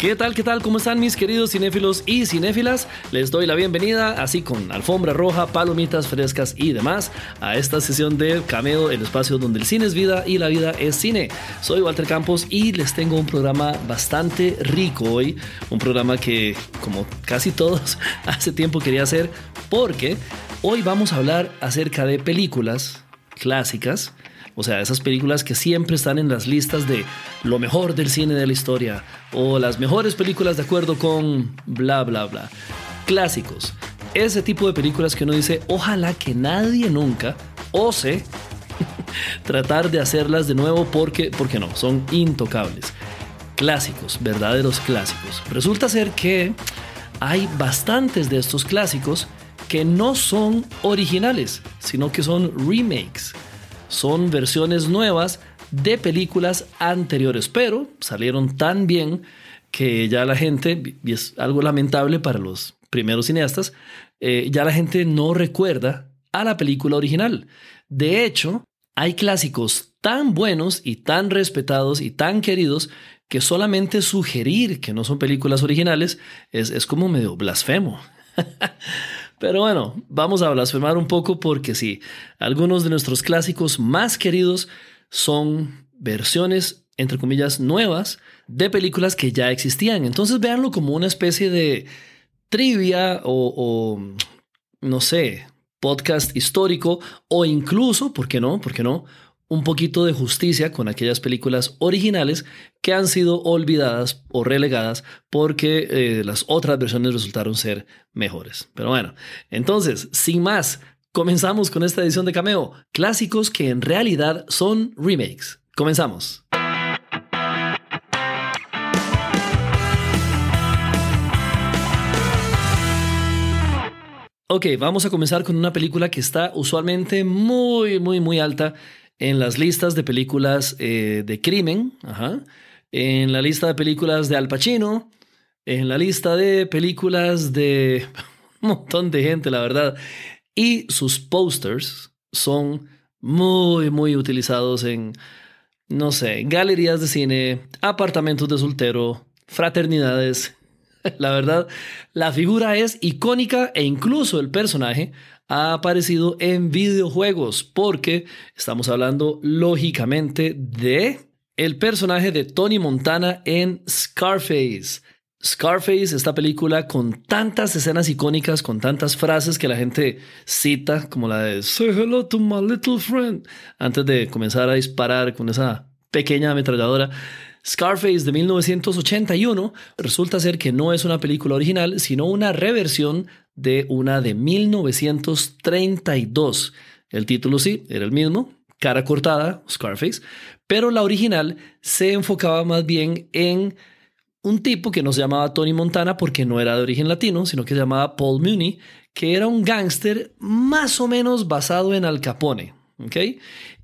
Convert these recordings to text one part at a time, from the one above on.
¿Qué tal, qué tal? ¿Cómo están mis queridos cinéfilos y cinéfilas? Les doy la bienvenida, así con alfombra roja, palomitas frescas y demás, a esta sesión de Cameo, el espacio donde el cine es vida y la vida es cine. Soy Walter Campos y les tengo un programa bastante rico hoy, un programa que, como casi todos, hace tiempo quería hacer, porque hoy vamos a hablar acerca de películas clásicas o sea, esas películas que siempre están en las listas de lo mejor del cine de la historia o las mejores películas de acuerdo con bla, bla, bla. Clásicos. Ese tipo de películas que uno dice, ojalá que nadie nunca ose tratar de hacerlas de nuevo porque, porque no, son intocables. Clásicos, verdaderos clásicos. Resulta ser que hay bastantes de estos clásicos que no son originales, sino que son remakes son versiones nuevas de películas anteriores, pero salieron tan bien que ya la gente, y es algo lamentable para los primeros cineastas, eh, ya la gente no recuerda a la película original. De hecho, hay clásicos tan buenos y tan respetados y tan queridos que solamente sugerir que no son películas originales es, es como medio blasfemo. Pero bueno, vamos a blasfemar un poco porque sí, algunos de nuestros clásicos más queridos son versiones, entre comillas, nuevas de películas que ya existían. Entonces véanlo como una especie de trivia o, o no sé, podcast histórico o incluso, ¿por qué no? ¿Por qué no? Un poquito de justicia con aquellas películas originales que han sido olvidadas o relegadas porque eh, las otras versiones resultaron ser mejores. Pero bueno, entonces, sin más, comenzamos con esta edición de Cameo, clásicos que en realidad son remakes. Comenzamos. Ok, vamos a comenzar con una película que está usualmente muy, muy, muy alta en las listas de películas eh, de crimen, en la lista de películas de Al Pacino, en la lista de películas de un montón de gente, la verdad. Y sus posters son muy, muy utilizados en, no sé, galerías de cine, apartamentos de soltero, fraternidades. La verdad, la figura es icónica e incluso el personaje ha aparecido en videojuegos porque estamos hablando lógicamente de el personaje de Tony Montana en Scarface. Scarface, esta película con tantas escenas icónicas, con tantas frases que la gente cita, como la de Say hello to my little friend, antes de comenzar a disparar con esa pequeña ametralladora. Scarface de 1981 resulta ser que no es una película original, sino una reversión de una de 1932. El título sí, era el mismo, cara cortada, Scarface, pero la original se enfocaba más bien en un tipo que no se llamaba Tony Montana porque no era de origen latino, sino que se llamaba Paul Mooney, que era un gángster más o menos basado en Al Capone.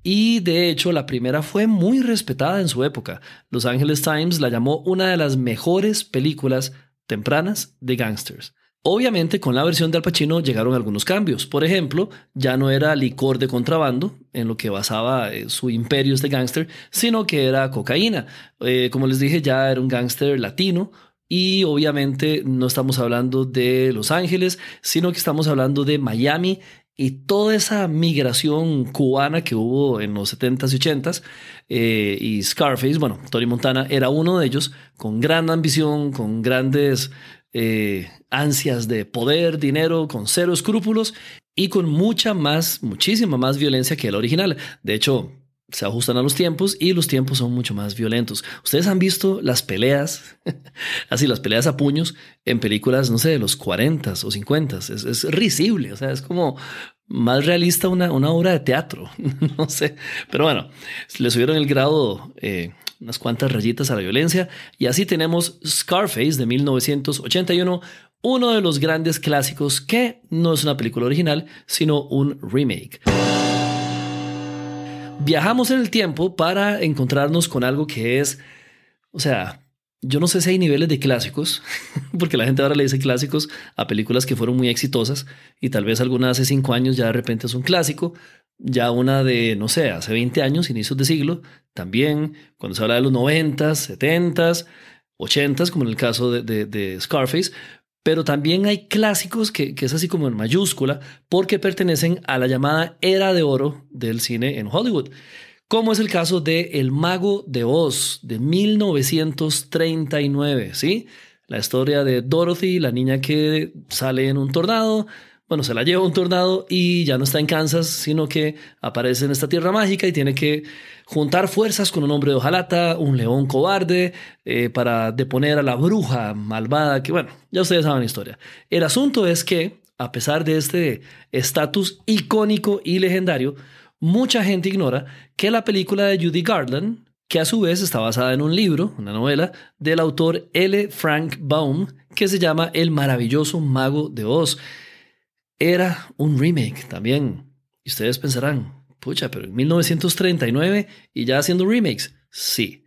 Y de hecho, la primera fue muy respetada en su época. Los Angeles Times la llamó una de las mejores películas tempranas de gangsters. Obviamente con la versión de Al Pacino llegaron algunos cambios. Por ejemplo, ya no era licor de contrabando en lo que basaba eh, su imperio este gángster, sino que era cocaína. Eh, como les dije, ya era un gángster latino, y obviamente no estamos hablando de Los Ángeles, sino que estamos hablando de Miami y toda esa migración cubana que hubo en los 70s y 80s. Eh, y Scarface, bueno, Tony Montana era uno de ellos, con gran ambición, con grandes eh, ansias de poder, dinero, con cero escrúpulos y con mucha más, muchísima más violencia que el original. De hecho, se ajustan a los tiempos y los tiempos son mucho más violentos. Ustedes han visto las peleas, así las peleas a puños en películas, no sé, de los 40 o 50. Es, es risible, o sea, es como más realista una, una obra de teatro, no sé. Pero bueno, le subieron el grado eh, unas cuantas rayitas a la violencia. Y así tenemos Scarface de 1981, uno de los grandes clásicos que no es una película original, sino un remake. viajamos en el tiempo para encontrarnos con algo que es, o sea, yo no sé si hay niveles de clásicos, porque la gente ahora le dice clásicos a películas que fueron muy exitosas y tal vez alguna hace cinco años ya de repente es un clásico, ya una de, no sé, hace 20 años, inicios de siglo, también, cuando se habla de los 90, 70, 80, como en el caso de, de, Scarface, pero también hay clásicos que, es así como en mayúscula porque pertenecen a la llamada era de oro del cine en Hollywood como es el caso de El Mago de Oz de 1939, ¿sí? La historia de Dorothy, la niña que sale en un tornado, bueno, se la lleva un tornado y ya no está en Kansas, sino que aparece en esta tierra mágica y tiene que juntar fuerzas con un hombre de hojalata, un león cobarde, eh, para deponer a la bruja malvada, que bueno, ya ustedes saben la historia. El asunto es que, a pesar de este estatus icónico y legendario, mucha gente ignora que la película de Judy Garland, que a su vez está basada en un libro, una novela, del autor L. Frank Baum, que se llama El maravilloso mago de Oz, era un remake también. Y ustedes pensarán, pucha, pero en 1939 y ya haciendo remakes. Sí.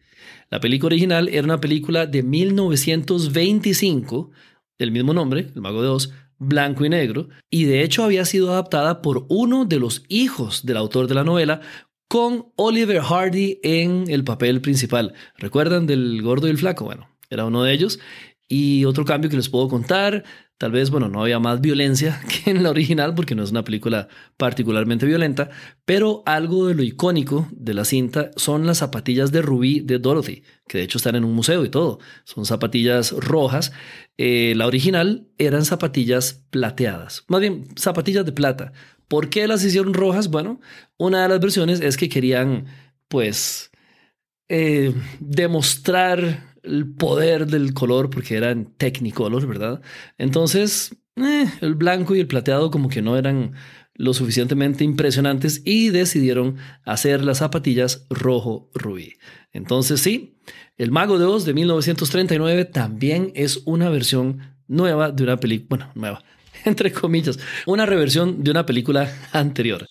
La película original era una película de 1925, del mismo nombre, El Mago de Oz, blanco y negro, y de hecho había sido adaptada por uno de los hijos del autor de la novela, con Oliver Hardy en el papel principal. ¿Recuerdan del gordo y el flaco? Bueno, era uno de ellos. Y otro cambio que les puedo contar, tal vez, bueno, no había más violencia que en la original porque no es una película particularmente violenta, pero algo de lo icónico de la cinta son las zapatillas de rubí de Dorothy, que de hecho están en un museo y todo. Son zapatillas rojas. Eh, la original eran zapatillas plateadas, más bien zapatillas de plata. ¿Por qué las hicieron rojas? Bueno, una de las versiones es que querían, pues, eh, demostrar el poder del color porque eran Technicolor, ¿verdad? Entonces, eh, el blanco y el plateado como que no eran lo suficientemente impresionantes y decidieron hacer las zapatillas rojo rubí. Entonces sí, El Mago de Oz de 1939 también es una versión nueva de una película, bueno, nueva, entre comillas, una reversión de una película anterior.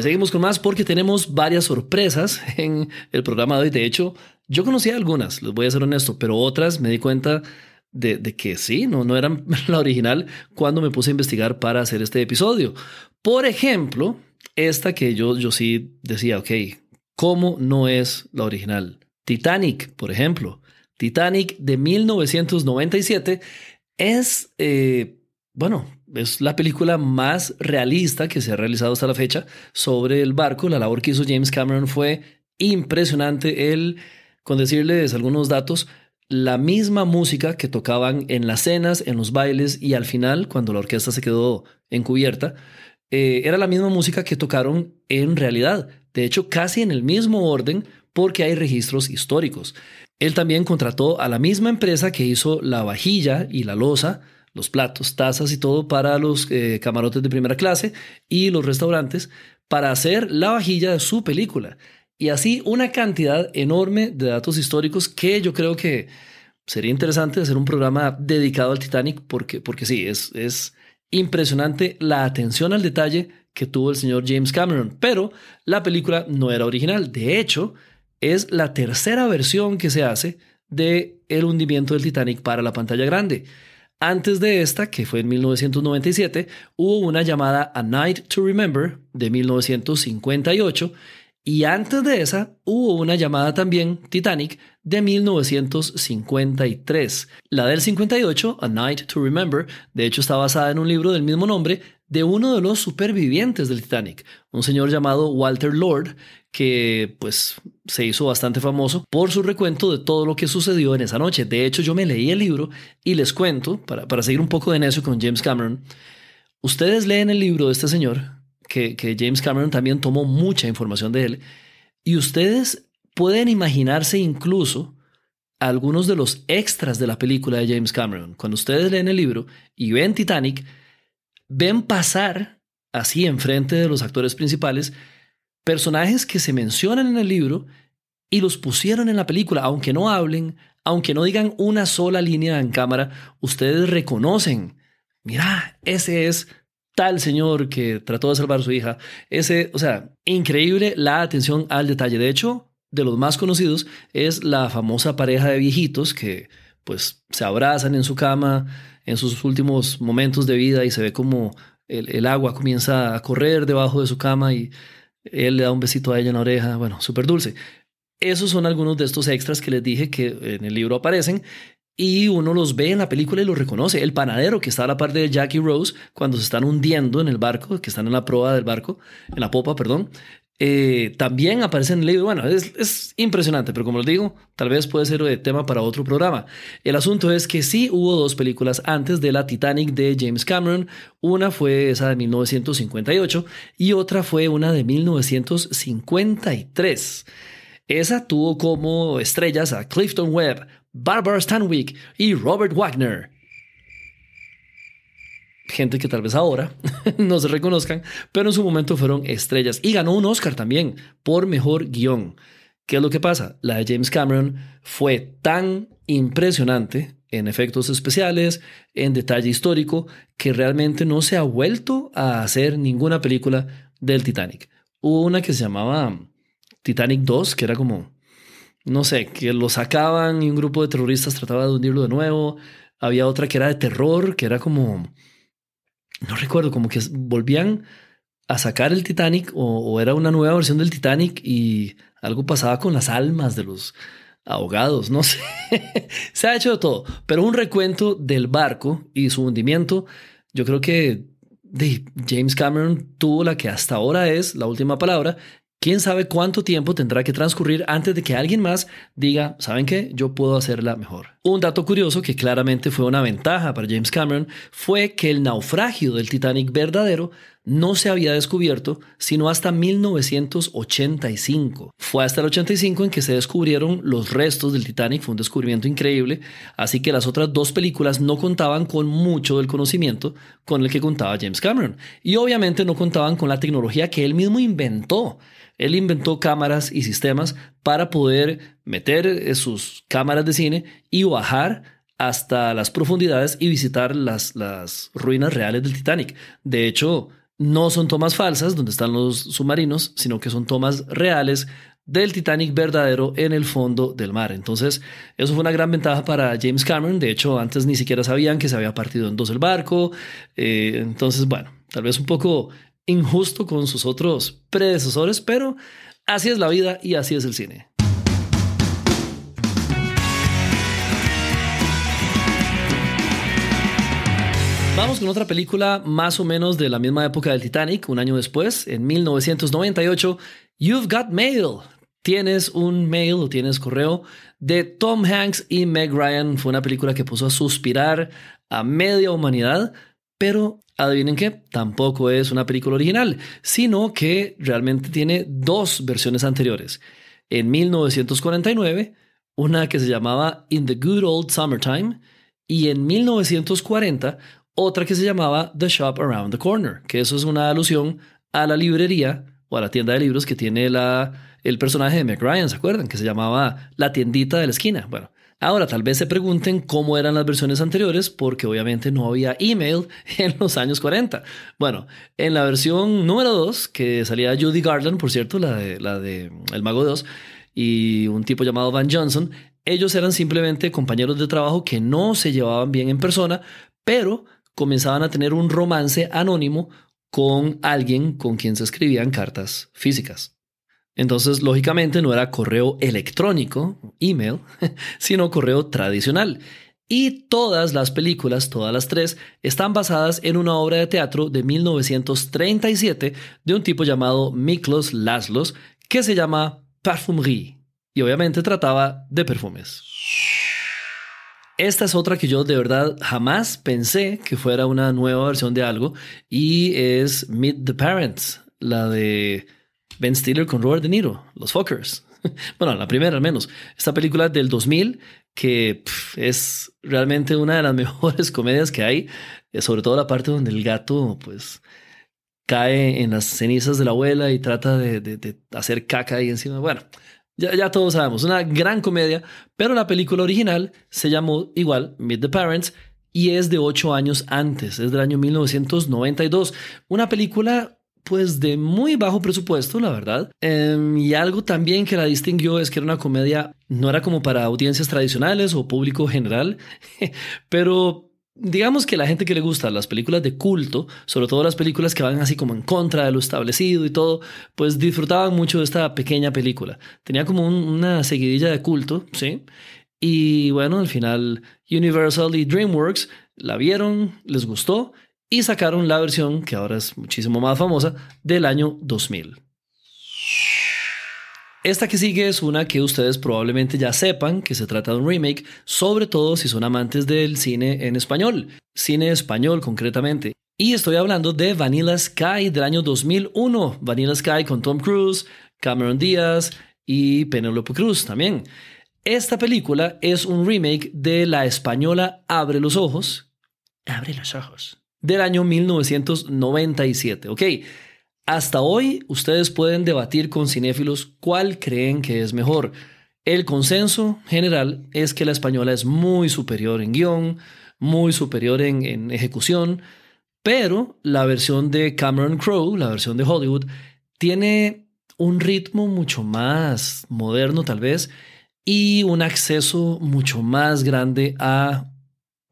seguimos con más porque tenemos varias sorpresas en el programa de hoy. De hecho, yo conocía algunas, les voy a ser honesto, pero otras me di cuenta de, que sí, no, no eran la original cuando me puse a investigar para hacer este episodio. Por ejemplo, esta que yo, yo sí decía, ok, ¿cómo no es la original? Titanic, por ejemplo. Titanic de 1997 es, eh, bueno, es la película más realista que se ha realizado hasta la fecha sobre el barco. La labor que hizo James Cameron fue impresionante. Con decirles algunos datos, la misma música que tocaban en las cenas, en los bailes y al final, cuando la orquesta se quedó encubierta, eh, era la misma música que tocaron en realidad. De hecho, casi en el mismo orden porque hay registros históricos. Él también contrató a la misma empresa que hizo la vajilla y la losa, los platos, tazas y todo para los eh, camarotes de primera clase y los restaurantes para hacer la vajilla de su película. Y así una cantidad enorme de datos históricos que yo creo que sería interesante hacer un programa dedicado al Titanic porque, porque sí, es, es impresionante la atención al detalle que tuvo el señor James Cameron. Pero la película no era original. De hecho, es la tercera versión que se hace de el hundimiento del Titanic para la pantalla grande. Antes de esta, que fue en 1997, hubo una llamada A Night to Remember de 1958 y antes de esa hubo una llamada también Titanic de 1953. La del 58, A Night to Remember, de hecho está basada en un libro del mismo nombre de uno de los supervivientes del Titanic, un señor llamado Walter Lord, que pues se hizo bastante famoso por su recuento de todo lo que sucedió en esa noche. De hecho, yo me leí el libro y les cuento, para, para seguir un poco de necio con James Cameron, ustedes leen el libro de este señor, que, James Cameron también tomó mucha información de él. Y ustedes pueden imaginarse incluso algunos de los extras de la película de James Cameron. Cuando ustedes leen el libro y ven Titanic, ven pasar así enfrente de los actores principales personajes que se mencionan en el libro y los pusieron en la película, aunque no hablen, aunque no digan una sola línea en cámara, ustedes reconocen, mira, ese es tal señor que trató de salvar a su hija. Ese, o sea, increíble la atención al detalle. De hecho, de los más conocidos es la famosa pareja de viejitos que pues se abrazan en su cama en sus últimos momentos de vida y se ve como el, agua comienza a correr debajo de su cama y él le da un besito a ella en la oreja. Bueno, súper dulce. Esos son algunos de estos extras que les dije que en el libro aparecen y uno los ve en la película y los reconoce. El panadero que está a la parte de Jackie Rose cuando se están hundiendo en el barco, que están en la proa del barco, en la popa, perdón, eh, también aparece en el libro. Bueno, es, impresionante, pero como les digo, tal vez puede ser de tema para otro programa. El asunto es que sí hubo dos películas antes de la Titanic de James Cameron. Una fue esa de 1958 y otra fue una de 1953. Esa tuvo como estrellas a Clifton Webb, Barbara Stanwyck y Robert Wagner gente que tal vez ahora no se reconozcan, pero en su momento fueron estrellas. Y ganó un Oscar también por mejor guion. ¿Qué es lo que pasa? La de James Cameron fue tan impresionante en efectos especiales, en detalle histórico, que realmente no se ha vuelto a hacer ninguna película del Titanic. Hubo una que se llamaba Titanic 2, que era como, no sé, que lo sacaban y un grupo de terroristas trataba de hundirlo de nuevo. Había otra que era de terror, que era como no recuerdo, como que volvían a sacar el Titanic o, era una nueva versión del Titanic y algo pasaba con las almas de los ahogados, no sé. Se ha hecho todo, pero un recuento del barco y su hundimiento, yo creo que James Cameron tuvo la que hasta ahora es la última palabra quién sabe cuánto tiempo tendrá que transcurrir antes de que alguien más diga, ¿saben qué? Yo puedo hacerla mejor. Un dato curioso que claramente fue una ventaja para James Cameron fue que el naufragio del Titanic verdadero no se había descubierto sino hasta 1985. Fue hasta el 85 en que se descubrieron los restos del Titanic, fue un descubrimiento increíble, así que las otras dos películas no contaban con mucho del conocimiento con el que contaba James Cameron y obviamente no contaban con la tecnología que él mismo inventó. Él inventó cámaras y sistemas para poder meter eh, sus cámaras de cine y bajar hasta las profundidades y visitar las, las ruinas reales del Titanic. De hecho, no son tomas falsas donde están los submarinos, sino que son tomas reales del Titanic verdadero en el fondo del mar. Entonces, eso fue una gran ventaja para James Cameron. De hecho, antes ni siquiera sabían que se había partido en dos el barco. Eh, entonces, bueno, tal vez un poco injusto con sus otros predecesores, pero así es la vida y así es el cine. Vamos con otra película más o menos de la misma época del Titanic, un año después, en 1998, You've Got Mail. Tienes un mail o tienes correo de Tom Hanks y Meg Ryan. Fue una película que puso a suspirar a media humanidad, pero adivinen qué, tampoco es una película original, sino que realmente tiene dos versiones anteriores. En 1949, una que se llamaba In the Good Old Summertime, y en 1940, otra que se llamaba The Shop Around the Corner, que eso es una alusión a la librería o a la tienda de libros que tiene la, el personaje de Meg Ryan, ¿se acuerdan? Que se llamaba La tiendita de la esquina. Bueno, Ahora, tal vez se pregunten cómo eran las versiones anteriores, porque obviamente no había email en los años 40. Bueno, en la versión número 2, que salía Judy Garland, por cierto, la de, la de El Mago de Oz, y un tipo llamado Van Johnson, ellos eran simplemente compañeros de trabajo que no se llevaban bien en persona, pero comenzaban a tener un romance anónimo con alguien con quien se escribían cartas físicas. Entonces, lógicamente, no era correo electrónico, email, sino correo tradicional. Y todas las películas, todas las tres, están basadas en una obra de teatro de 1937 de un tipo llamado Miklos Laszlos, que se llama Parfumerie. Y obviamente trataba de perfumes. Esta es otra que yo de verdad jamás pensé que fuera una nueva versión de algo y es Meet the Parents, la de Ben Stiller con Robert De Niro, Los Fuckers. bueno, la primera al menos. Esta película del 2000 que es realmente una de las mejores comedias que hay, eh, sobre todo la parte donde el gato pues cae en las cenizas de la abuela y trata de, hacer caca ahí encima. Bueno, ya, ya, todos sabemos, una gran comedia, pero la película original se llamó igual Meet the Parents y es de ocho años antes, es del año 1992. Una película pues de muy bajo presupuesto, la verdad. Em, y algo también que la distinguió es que era una comedia, no era como para audiencias tradicionales o público general, pero digamos que la gente que le gusta las películas de culto, sobre todo las películas que van así como en contra de lo establecido y todo, pues disfrutaban mucho de esta pequeña película. Tenía como una seguidilla de culto, ¿sí? Y bueno, al final Universal y DreamWorks la vieron, les gustó y sacaron la versión, que ahora es muchísimo más famosa, del año 2000. Esta que sigue es una que ustedes probablemente ya sepan que se trata de un remake, sobre todo si son amantes del cine en español, cine español concretamente. Y estoy hablando de Vanilla Sky del año 2001, Vanilla Sky con Tom Cruise, Cameron Díaz y Penelope Cruz también. Esta película es un remake de la española Abre los Ojos. Abre los Ojos. Del año 1997. Ok. Hasta hoy ustedes pueden debatir con cinéfilos cuál creen que es mejor. El consenso general es que la española es muy superior en guion, muy superior en, ejecución, pero la versión de Cameron Crowe, la versión de Hollywood, tiene un ritmo mucho más moderno tal vez y un acceso mucho más grande a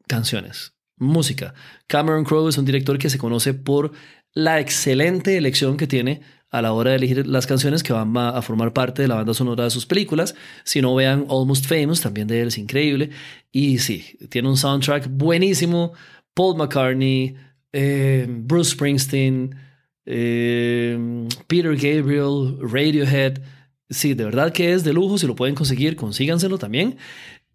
canciones, música. Cameron Crowe es un director que se conoce por la excelente elección que tiene a la hora de elegir las canciones que van a, formar parte de la banda sonora de sus películas. Si no vean Almost Famous, también de él es increíble. Y sí, tiene un soundtrack buenísimo. Paul McCartney, eh, Bruce Springsteen, eh, Peter Gabriel, Radiohead. Sí, de verdad que es de lujo. Si lo pueden conseguir, consíganselo también.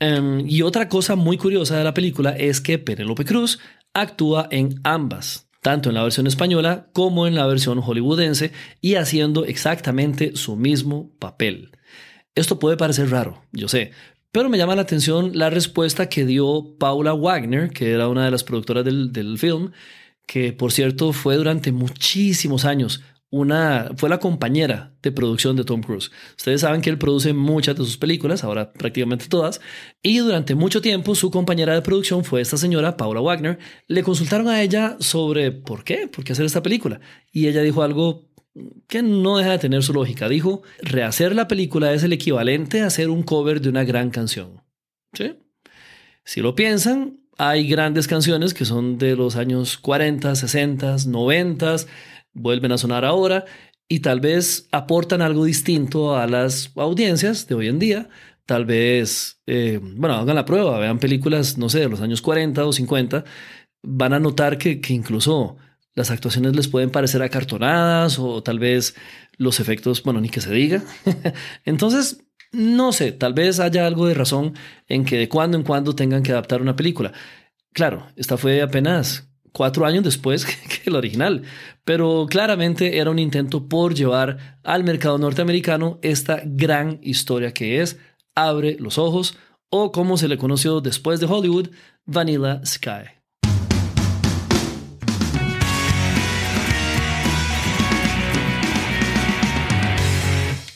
Em, y otra cosa muy curiosa de la película es que Penelope Cruz actúa en ambas tanto en la versión española como en la versión hollywoodense y haciendo exactamente su mismo papel. Esto puede parecer raro, yo sé, pero me llama la atención la respuesta que dio Paula Wagner, que era una de las productoras del film, que por cierto fue durante muchísimos años una, fue la compañera de producción de Tom Cruise. Ustedes saben que él produce muchas de sus películas, ahora prácticamente todas, y durante mucho tiempo su compañera de producción fue esta señora, Paula Wagner. Le consultaron a ella sobre por qué, por qué hacer esta película, y ella dijo algo que no deja de tener su lógica. Dijo, rehacer la película es el equivalente a hacer un cover de una gran canción. ¿Sí? Si lo piensan, hay grandes canciones que son de los años 40, 60, 90 vuelven a sonar ahora y tal vez aportan algo distinto a las audiencias de hoy en día. Tal vez, eh, bueno, hagan la prueba, vean películas, no sé, de los años 40 o 50, van a notar que, que incluso las actuaciones les pueden parecer acartonadas o tal vez los efectos, bueno, ni que se diga. Entonces, no sé, tal vez haya algo de razón en que de cuando en cuando tengan que adaptar una película. Claro, esta fue apenas cuatro años después que el original, pero claramente era un intento por llevar al mercado norteamericano esta gran historia que es Abre los Ojos o como se le conoció después de Hollywood, Vanilla Sky.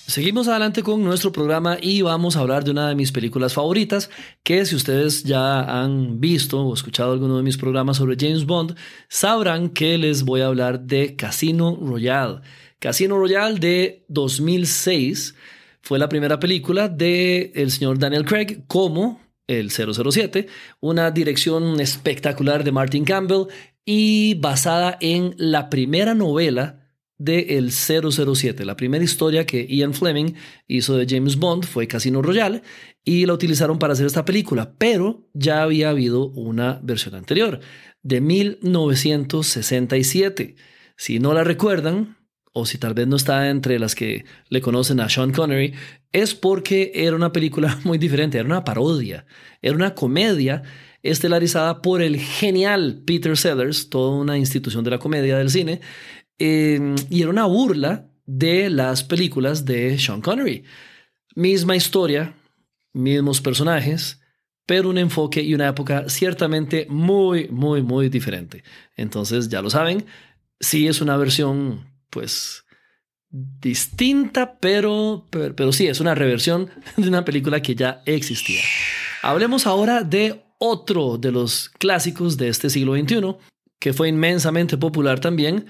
Seguimos adelante con nuestro programa y vamos a hablar de una de mis películas favoritas, que si ustedes ya han visto o escuchado alguno de mis programas sobre James Bond, sabrán que les voy a hablar de Casino Royale. Casino Royale de 2006 fue la primera película de el señor Daniel Craig como el 007, una dirección espectacular de Martin Campbell y basada en la primera novela de El 007. La primera historia que Ian Fleming hizo de James Bond fue Casino Royale y la utilizaron para hacer esta película, pero ya había habido una versión anterior, de 1967. Si no la recuerdan, o si tal vez no está entre las que le conocen a Sean Connery, es porque era una película muy diferente, era una parodia, era una comedia estelarizada por el genial Peter Sellers, toda una institución de la comedia del cine, Em, y era una burla de las películas de Sean Connery. Misma historia, mismos personajes, pero un enfoque y una época ciertamente muy, muy, muy diferente. Entonces, ya lo saben, sí es una versión, pues, distinta, pero, pero, pero sí es una reversión de una película que ya existía. Hablemos ahora de otro de los clásicos de este siglo XXI, que fue inmensamente popular también,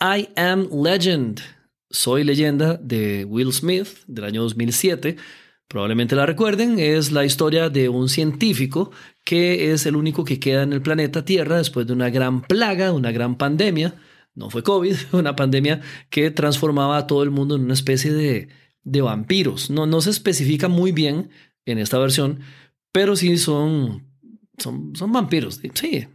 I Am Legend. Soy leyenda de Will Smith del año 2007. Probablemente la recuerden, es la historia de un científico que es el único que queda en el planeta Tierra después de una gran plaga, una gran pandemia. No fue COVID, una pandemia que transformaba a todo el mundo en una especie de, de vampiros. No, no se especifica muy bien en esta versión, pero sí son, son, son vampiros. Sí,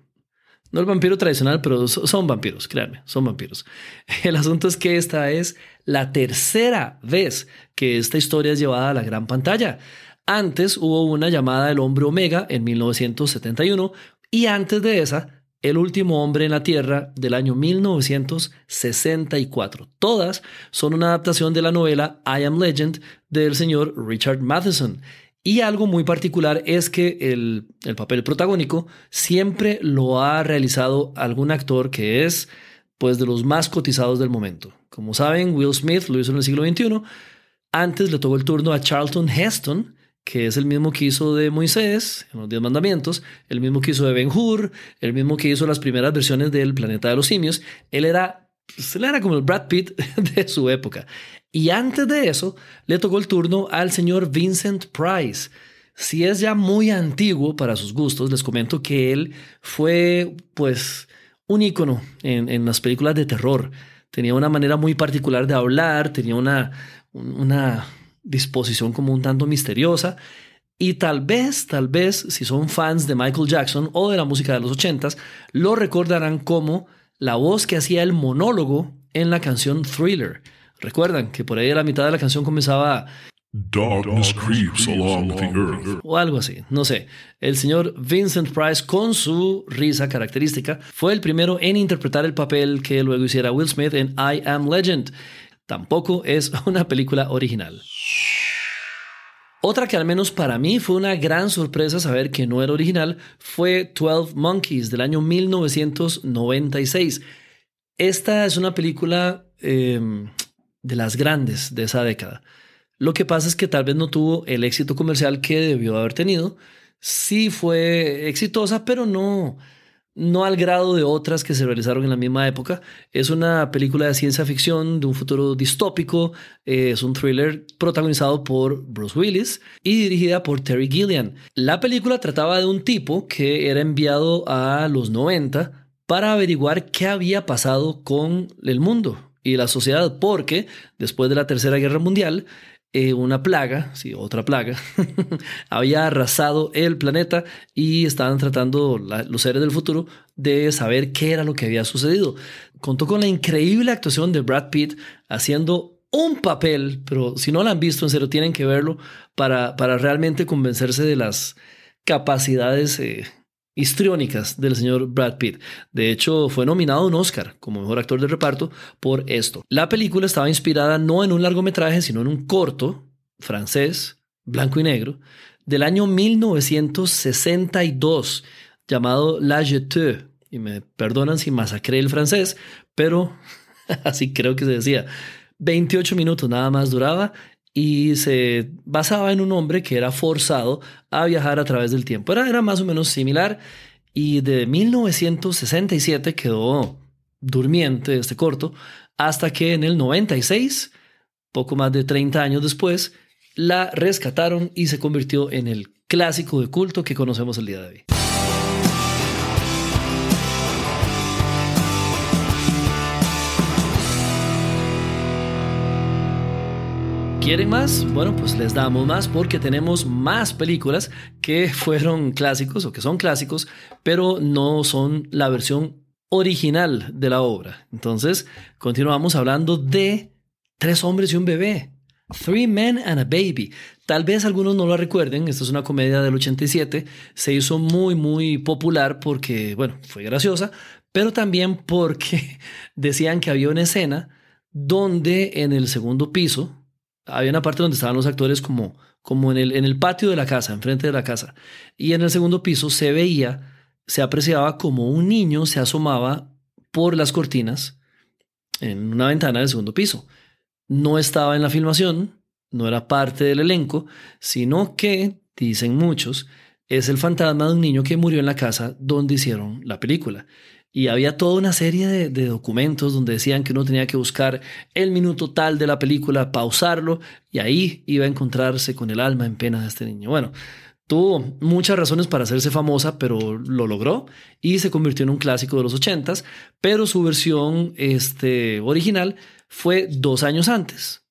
no el vampiro tradicional, pero son vampiros, créanme, son vampiros. El asunto es que esta es la tercera vez que esta historia es llevada a la gran pantalla. Antes hubo una llamada El hombre Omega en 1971 y antes de esa, El último hombre en la Tierra del año 1964. Todas son una adaptación de la novela I Am Legend del señor Richard Matheson. Y algo muy particular es que el, papel protagónico siempre lo ha realizado algún actor que es pues de los más cotizados del momento. Como saben, Will Smith lo hizo en el siglo XXI. Antes le tocó el turno a Charlton Heston, que es el mismo que hizo de Moisés en los Diez Mandamientos, el mismo que hizo de Ben Hur, el mismo que hizo las primeras versiones del Planeta de los Simios. Él era, pues, él era como el Brad Pitt de su época. Y antes de eso, le tocó el turno al señor Vincent Price. Si es ya muy antiguo para sus gustos, les comento que él fue, pues, un ícono en, en las películas de terror. Tenía una manera muy particular de hablar, tenía una, una disposición como un tanto misteriosa. Y tal vez, tal vez, si son fans de Michael Jackson o de la música de los ochentas, lo recordarán como la voz que hacía el monólogo en la canción Thriller. Recuerdan que por ahí a la mitad de la canción comenzaba Darkness creeps along the earth. O algo así, no sé. El señor Vincent Price, con su risa característica, fue el primero en interpretar el papel que luego hiciera Will Smith en I Am Legend. Tampoco es una película original. Otra que al menos para mí fue una gran sorpresa saber que no era original fue 12 Monkeys del año 1996. Esta es una película em, de las grandes de esa década. Lo que pasa es que tal vez no tuvo el éxito comercial que debió haber tenido. Sí fue exitosa, pero no, no al grado de otras que se realizaron en la misma época. Es una película de ciencia ficción de un futuro distópico. Es un thriller protagonizado por Bruce Willis y dirigida por Terry Gilliam. La película trataba de un tipo que era enviado a los 90 para averiguar qué había pasado con el mundo y la sociedad, porque después de la Tercera Guerra Mundial, eh, una plaga, sí, otra plaga, había arrasado el planeta y estaban tratando los seres del futuro de saber qué era lo que había sucedido. Contó con la increíble actuación de Brad Pitt haciendo un papel, pero si no lo han visto, en serio, tienen que verlo para, para realmente convencerse de las capacidades eh, histriónicas del señor Brad Pitt. De hecho, fue nominado a un Oscar como mejor actor de reparto por esto. La película estaba inspirada no en un largometraje, sino en un corto francés, blanco y negro, del año 1962, llamado La Jetée. Y me perdonan si masacré el francés, pero así creo que se decía. 28 minutos nada más duraba y se basaba en un hombre que era forzado a viajar a través del tiempo. Era, era más o menos similar y de 1967 quedó durmiente este corto hasta que en el 96, poco más de 30 años después, la rescataron y se convirtió en el clásico de culto que conocemos el día de hoy. ¿Quieren más? Bueno, pues les damos más porque tenemos más películas que fueron clásicos o que son clásicos, pero no son la versión original de la obra. Entonces, continuamos hablando de Tres hombres y un bebé. Three Men and a Baby. Tal vez algunos no lo recuerden, esta es una comedia del 87, se hizo muy, muy popular porque, bueno, fue graciosa, pero también porque decían que había una escena donde en el segundo piso, había una parte donde estaban los actores como, como en, el, en el patio de la casa, enfrente de la casa. Y en el segundo piso se veía, se apreciaba como un niño se asomaba por las cortinas en una ventana del segundo piso. No estaba en la filmación, no era parte del elenco, sino que, dicen muchos, es el fantasma de un niño que murió en la casa donde hicieron la película. Y había toda una serie de, documentos donde decían que uno tenía que buscar el minuto tal de la película, pausarlo, y ahí iba a encontrarse con el alma en pena de este niño. Bueno, tuvo muchas razones para hacerse famosa, pero lo logró y se convirtió en un clásico de los ochentas, pero su versión este, original fue dos años antes.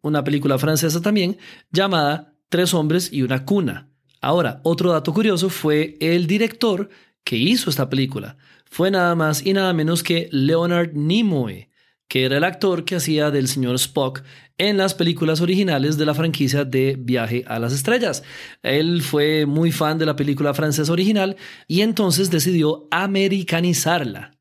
Una película francesa también llamada Tres hombres y una cuna. Ahora, otro dato curioso fue el director que hizo esta película fue nada más y nada menos que Leonard Nimoy, que era el actor que hacía del señor Spock en las películas originales de la franquicia de Viaje a las Estrellas. Él fue muy fan de la película francesa original y entonces decidió americanizarla.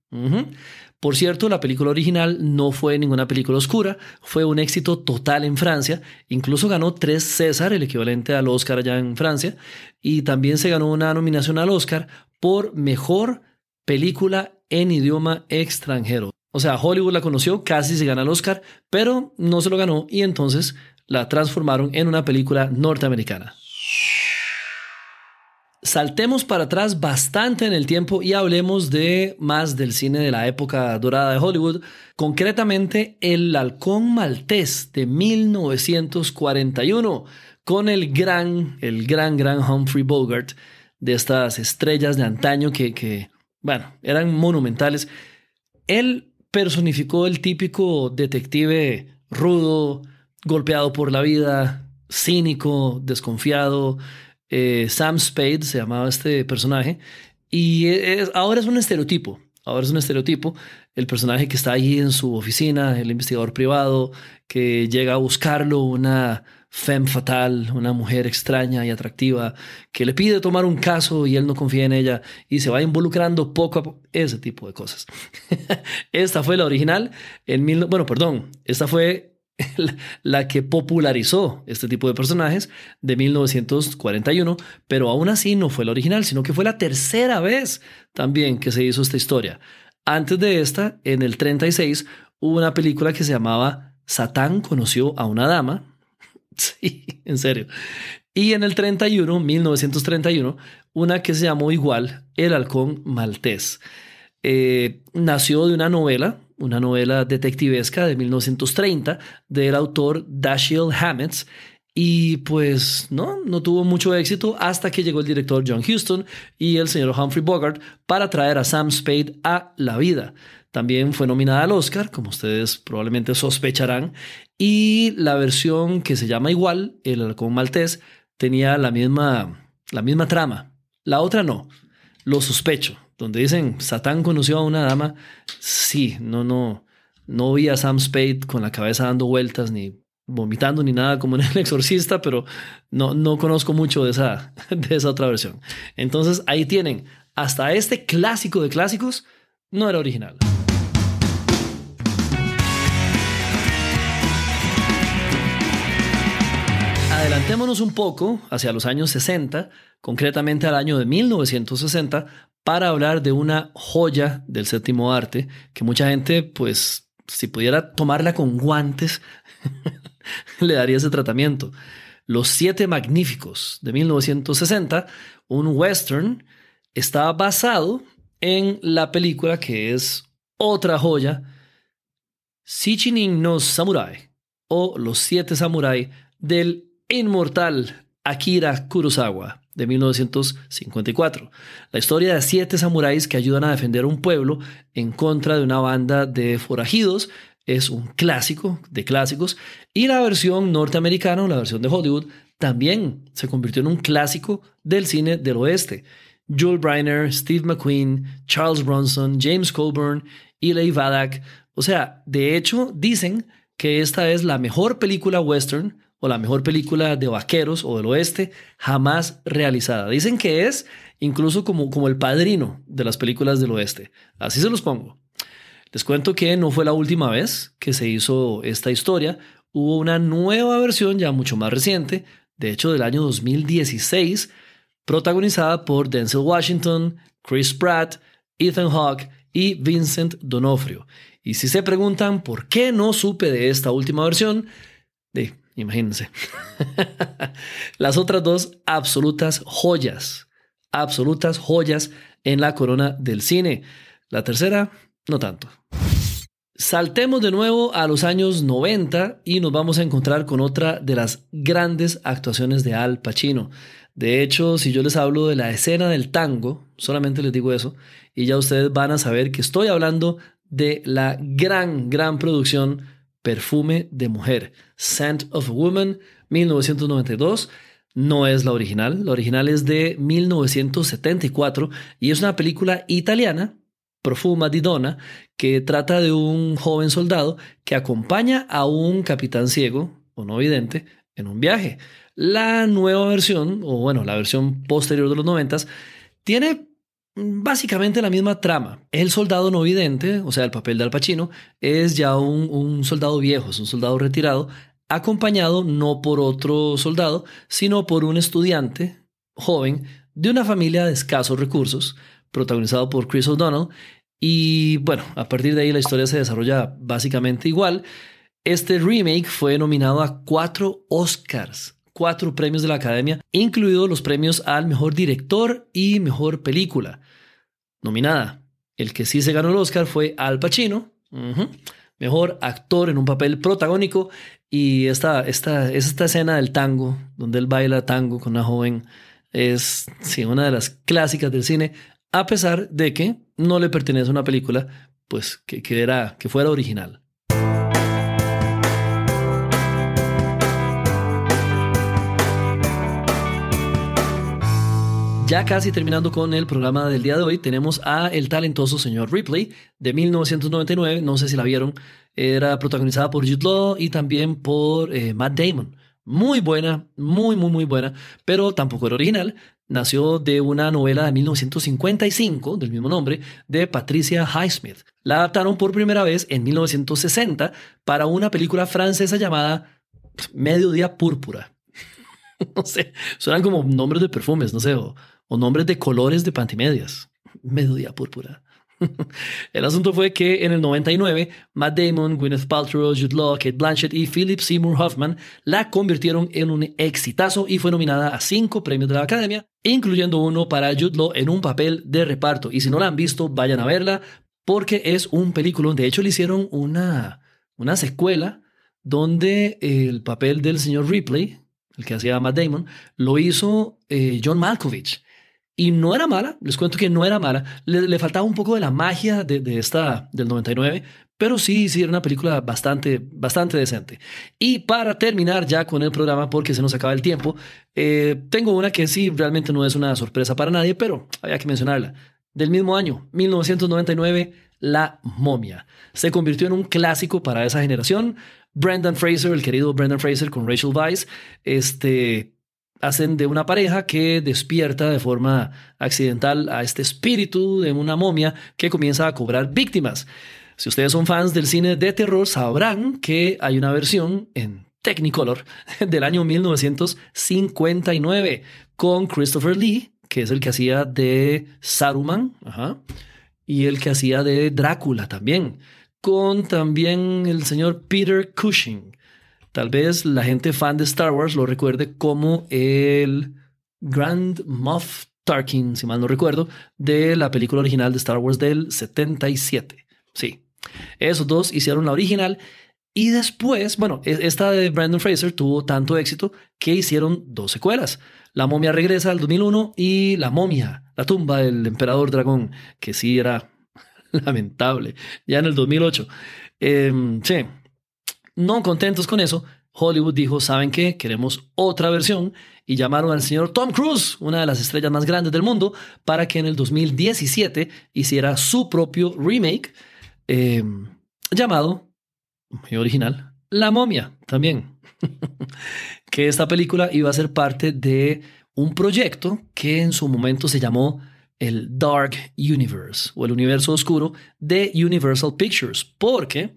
Por cierto, la película original no fue ninguna película oscura, fue un éxito total en Francia, incluso ganó tres César, el equivalente al Oscar allá en Francia, y también se ganó una nominación al Oscar por mejor película en idioma extranjero. O sea, Hollywood la conoció, casi se gana el Oscar, pero no se lo ganó y entonces la transformaron en una película norteamericana. Saltemos para atrás bastante en el tiempo y hablemos de más del cine de la época dorada de Hollywood, concretamente El Halcón Maltés de 1941, con el gran, el gran, gran Humphrey Bogart de estas estrellas de antaño que, que bueno, eran monumentales. Él personificó el típico detective rudo, golpeado por la vida, cínico, desconfiado. Eh, Sam Spade se llamaba este personaje. Y ahora es un estereotipo. Ahora es un estereotipo. El personaje que está ahí en su oficina, el investigador privado, que llega a buscarlo, una femme fatal, una mujer extraña y atractiva que le pide tomar un caso y él no confía en ella y se va involucrando poco a poco, ese tipo de cosas. esta fue la original en mil, bueno, perdón, esta fue la, que popularizó este tipo de personajes de 1941, pero aún así no fue la original, sino que fue la tercera vez también que se hizo esta historia. Antes de esta, en el 36, hubo una película que se llamaba Satán conoció a una dama, Sí, en serio. Y en el 31, 1931, una que se llamó igual El Halcón Maltés. Eh, nació de una novela, una novela detectivesca de 1930 del autor Dashiell Hammett y pues no, no tuvo mucho éxito hasta que llegó el director John Huston y el señor Humphrey Bogart para traer a Sam Spade a la vida. También fue nominada al Oscar, como ustedes probablemente sospecharán, y la versión que se llama igual, El halcón maltés, tenía la misma, la misma trama. La otra no, lo sospecho, donde dicen Satán conoció a una dama, sí, no, no, no vi a Sam Spade con la cabeza dando vueltas ni vomitando ni nada como en El Exorcista, pero no, no conozco mucho de esa, de esa otra versión. Entonces ahí tienen, hasta este clásico de clásicos no era original. Adelantémonos un poco hacia los años 60, concretamente al año de 1960, para hablar de una joya del séptimo arte que mucha gente, pues, si pudiera tomarla con guantes, le daría ese tratamiento. Los Siete Magníficos de 1960, un western, está basado en la película que es otra joya, Shichinin no Samurai o Los Siete Samurai del inmortal Akira Kurosawa de 1954. La historia de siete samuráis que ayudan a defender un pueblo en contra de una banda de forajidos es un clásico de clásicos y la versión norteamericana, la versión de Hollywood, también se convirtió en un clásico del cine del oeste. Joel Briner, Steve McQueen, Charles Bronson, James Colburn, Eli Vadak. O sea, de hecho, dicen que esta es la mejor película western o la mejor película de vaqueros o del oeste jamás realizada. Dicen que es incluso como, como el padrino de las películas del oeste. Así se los pongo. Les cuento que no fue la última vez que se hizo esta historia. Hubo una nueva versión ya mucho más reciente, de hecho del año 2016, protagonizada por Denzel Washington, Chris Pratt, Ethan Hawke y Vincent Donofrio. Y si se preguntan por qué no supe de esta última versión, Imagínense. Las otras dos absolutas joyas absolutas joyas en la corona del cine. La tercera, no tanto. Saltemos de nuevo a los años 90 y nos vamos a encontrar con otra de las grandes actuaciones de Al Pacino. De hecho, si yo les hablo de la escena del tango, solamente les digo eso, y ya ustedes van a saber que estoy hablando de la gran, gran producción Perfume de Mujer, Scent of Woman, 1992. No es la original, la original es de 1974 y es una película italiana Profuma di Donna, que trata de un joven soldado que acompaña a un capitán ciego o no vidente en un viaje. La nueva versión, o bueno, la versión posterior de los noventas, tiene básicamente la misma trama. El soldado no vidente, o sea, el papel de Al Pacino, es ya un, un soldado viejo, es un soldado retirado, acompañado no por otro soldado, sino por un estudiante joven de una familia de escasos recursos, protagonizado por Chris O'Donnell. Y bueno, a partir de ahí la historia se desarrolla básicamente igual. Este remake fue nominado a cuatro Oscars, cuatro premios de la Academia, incluidos los premios al mejor director y mejor película. Nominada. El que sí se ganó el Oscar fue Al Pacino, mejor actor en un papel protagónico. Y esta, esta, esta escena del tango, donde él baila tango con una joven, es sí, una de las clásicas del cine a pesar de que no le pertenece a una película pues que, que, era, que fuera original. Ya casi terminando con el programa del día de hoy, tenemos a el talentoso señor Ripley de 1999, no sé si la vieron, era protagonizada por Jude Law y también por eh, Matt Damon. Muy buena, muy, muy, muy buena, pero tampoco era original nació de una novela de 1955 del mismo nombre de Patricia Highsmith. La adaptaron por primera vez en 1960 para una película francesa llamada Mediodía Púrpura. no sé, suenan como nombres de perfumes, no sé, o nombres de colores de pantimedias. Mediodía Púrpura. El asunto fue que en el 99, Matt Damon, Gwyneth Paltrow, Jude Law, Kate Blanchett y Philip Seymour Hoffman la convirtieron en un exitazo y fue nominada a cinco premios de la Academia, incluyendo uno para Jude Law en un papel de reparto. Y si no la han visto, vayan a verla porque es un película. De hecho, le hicieron una, una secuela donde el papel del señor Ripley, el que hacía Matt Damon, lo hizo eh, John Malkovich. Y no era mala, les cuento que no era mala. Le, faltaba un poco de la magia de, de, esta del 99, pero sí, sí era una película bastante, bastante decente. Y para terminar ya con el programa, porque se nos acaba el tiempo, eh, tengo una que sí realmente no es una sorpresa para nadie, pero había que mencionarla. Del mismo año, 1999, La momia. Se convirtió en un clásico para esa generación. Brendan Fraser, el querido Brendan Fraser con Rachel Weisz, este, hacen de una pareja que despierta de forma accidental a este espíritu de una momia que comienza a cobrar víctimas. Si ustedes son fans del cine de terror, sabrán que hay una versión en Technicolor del año 1959 con Christopher Lee, que es el que hacía de Saruman, y el que hacía de Drácula también, con también el señor Peter Cushing. Tal vez la gente fan de Star Wars lo recuerde como el Grand Moff Tarkin, si mal no recuerdo, de la película original de Star Wars del 77. Sí, esos dos hicieron la original y después, bueno, e-, esta de Brandon Fraser tuvo tanto éxito que hicieron dos secuelas. La momia regresa al 2001 y La momia, la tumba del emperador dragón, que sí era lamentable, ya en el 2008. Em, sí, no contentos con eso, Hollywood dijo, ¿saben qué? Queremos otra versión y llamaron al señor Tom Cruise, una de las estrellas más grandes del mundo, para que en el 2017 hiciera su propio remake em, llamado, original, La momia también. que esta película iba a ser parte de un proyecto que en su momento se llamó el Dark Universe o el universo oscuro de Universal Pictures, porque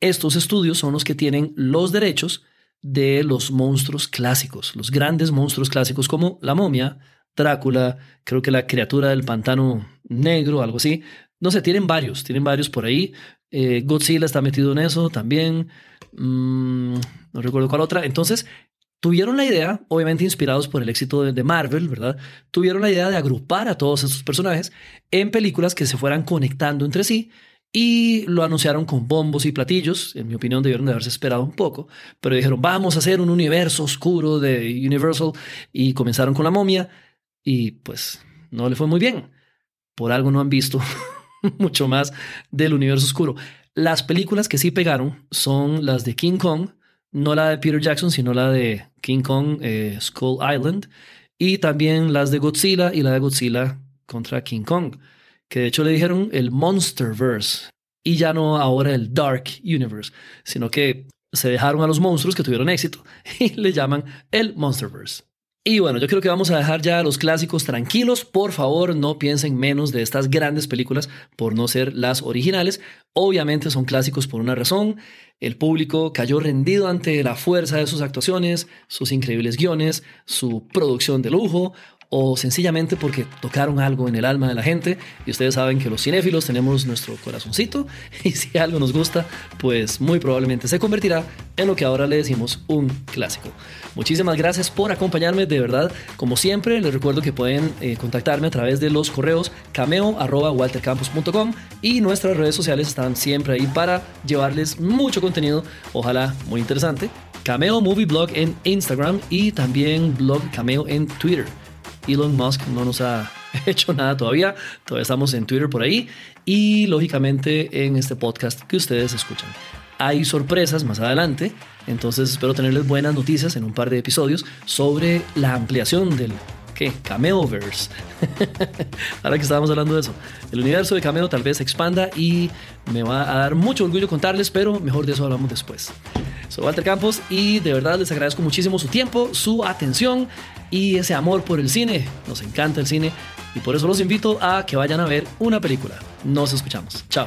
estos estudios son los que tienen los derechos de los monstruos clásicos, los grandes monstruos clásicos como la momia, Drácula, creo que la criatura del pantano negro, algo así. No sé, tienen varios, tienen varios por ahí. Eh, Godzilla está metido en eso también. Mm, no recuerdo cuál otra. Entonces, tuvieron la idea, obviamente inspirados por el éxito de Marvel, ¿verdad? Tuvieron la idea de agrupar a todos estos personajes en películas que se fueran conectando entre sí y lo anunciaron con bombos y platillos. En mi opinión, debieron de haberse esperado un poco, pero dijeron, vamos a hacer un universo oscuro de Universal y comenzaron con la momia y pues no le fue muy bien. Por algo no han visto mucho más del universo oscuro. Las películas que sí pegaron son las de King Kong, no la de Peter Jackson, sino la de King Kong eh, Skull Island, y también las de Godzilla y la de Godzilla contra King Kong, que de hecho le dijeron el Monsterverse, y ya no ahora el Dark Universe, sino que se dejaron a los monstruos que tuvieron éxito y le llaman el Monsterverse. Y bueno, yo creo que vamos a dejar ya los clásicos tranquilos. Por favor, no piensen menos de estas grandes películas por no ser las originales. Obviamente son clásicos por una razón. El público cayó rendido ante la fuerza de sus actuaciones, sus increíbles guiones, su producción de lujo, o sencillamente porque tocaron algo en el alma de la gente y ustedes saben que los cinéfilos tenemos nuestro corazoncito y si algo nos gusta, pues muy probablemente se convertirá en lo que ahora le decimos un clásico. Muchísimas gracias por acompañarme, de verdad, como siempre les recuerdo que pueden eh, contactarme a través de los correos cameo@waltercampos.com y nuestras redes sociales están siempre ahí para llevarles mucho contenido, ojalá muy interesante. Cameo Movie Blog en Instagram y también blog Cameo en Twitter. Elon Musk no nos ha hecho nada todavía. Todavía estamos en Twitter por ahí y lógicamente en este podcast que ustedes escuchan. Hay sorpresas más adelante, entonces espero tenerles buenas noticias en un par de episodios sobre la ampliación del ¿qué? Cameoverse. Ahora que estábamos hablando de eso. El universo de Cameo tal vez expanda y me va a dar mucho orgullo contarles, pero mejor de eso hablamos después. Soy Walter Campos y de verdad les agradezco muchísimo su tiempo, su atención y ese amor por el cine. Nos encanta el cine y por eso los invito a que vayan a ver una película. Nos escuchamos. Chao.